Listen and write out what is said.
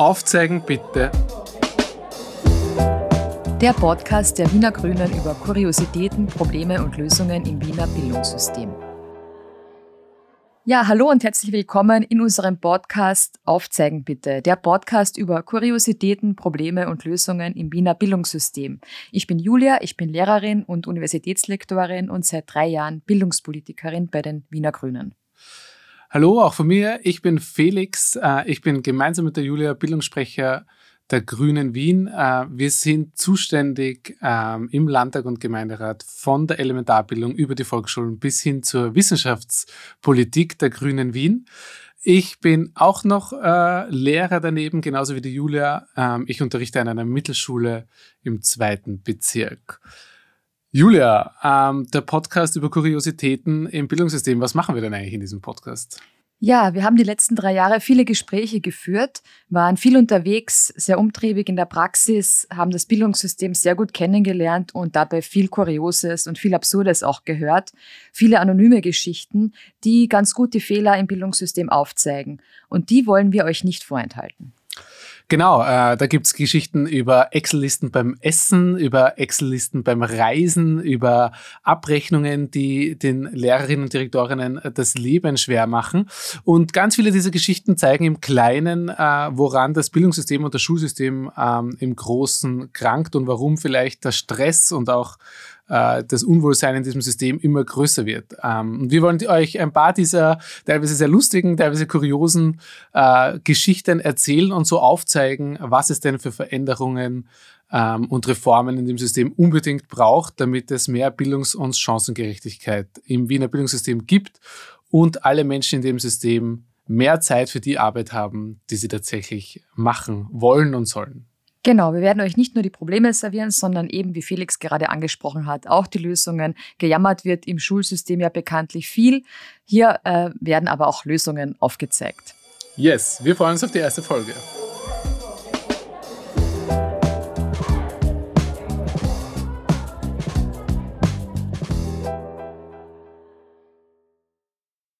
Aufzeigen bitte. Der Podcast der Wiener Grünen über Kuriositäten, Probleme und Lösungen im Wiener Bildungssystem. Ja, hallo und herzlich willkommen in unserem Podcast Aufzeigen bitte. Der Podcast über Kuriositäten, Probleme und Lösungen im Wiener Bildungssystem. Ich bin Julia, ich bin Lehrerin und Universitätslektorin und seit drei Jahren Bildungspolitikerin bei den Wiener Grünen. Hallo, auch von mir. Ich bin Felix. Äh, ich bin gemeinsam mit der Julia Bildungssprecher der Grünen Wien. Äh, wir sind zuständig ähm, im Landtag und Gemeinderat von der Elementarbildung über die Volksschulen bis hin zur Wissenschaftspolitik der Grünen Wien. Ich bin auch noch äh, Lehrer daneben, genauso wie die Julia. Ähm, ich unterrichte an einer Mittelschule im zweiten Bezirk. Julia, ähm, der Podcast über Kuriositäten im Bildungssystem. Was machen wir denn eigentlich in diesem Podcast? Ja, wir haben die letzten drei Jahre viele Gespräche geführt, waren viel unterwegs, sehr umtriebig in der Praxis, haben das Bildungssystem sehr gut kennengelernt und dabei viel Kurioses und viel Absurdes auch gehört. Viele anonyme Geschichten, die ganz gut die Fehler im Bildungssystem aufzeigen. Und die wollen wir euch nicht vorenthalten. Genau, äh, da gibt's Geschichten über Excel-Listen beim Essen, über Excel-Listen beim Reisen, über Abrechnungen, die den Lehrerinnen und Direktorinnen das Leben schwer machen. Und ganz viele dieser Geschichten zeigen im Kleinen, äh, woran das Bildungssystem und das Schulsystem ähm, im Großen krankt und warum vielleicht der Stress und auch äh, das Unwohlsein in diesem System immer größer wird. Ähm, und wir wollen euch ein paar dieser teilweise sehr lustigen, teilweise kuriosen äh, Geschichten erzählen und so aufzeigen, was es denn für Veränderungen ähm, und Reformen in dem System unbedingt braucht, damit es mehr Bildungs- und Chancengerechtigkeit im Wiener Bildungssystem gibt und alle Menschen in dem System mehr Zeit für die Arbeit haben, die sie tatsächlich machen wollen und sollen. Genau, wir werden euch nicht nur die Probleme servieren, sondern eben, wie Felix gerade angesprochen hat, auch die Lösungen. Gejammert wird im Schulsystem ja bekanntlich viel. Hier äh, werden aber auch Lösungen aufgezeigt. Yes, wir freuen uns auf die erste Folge.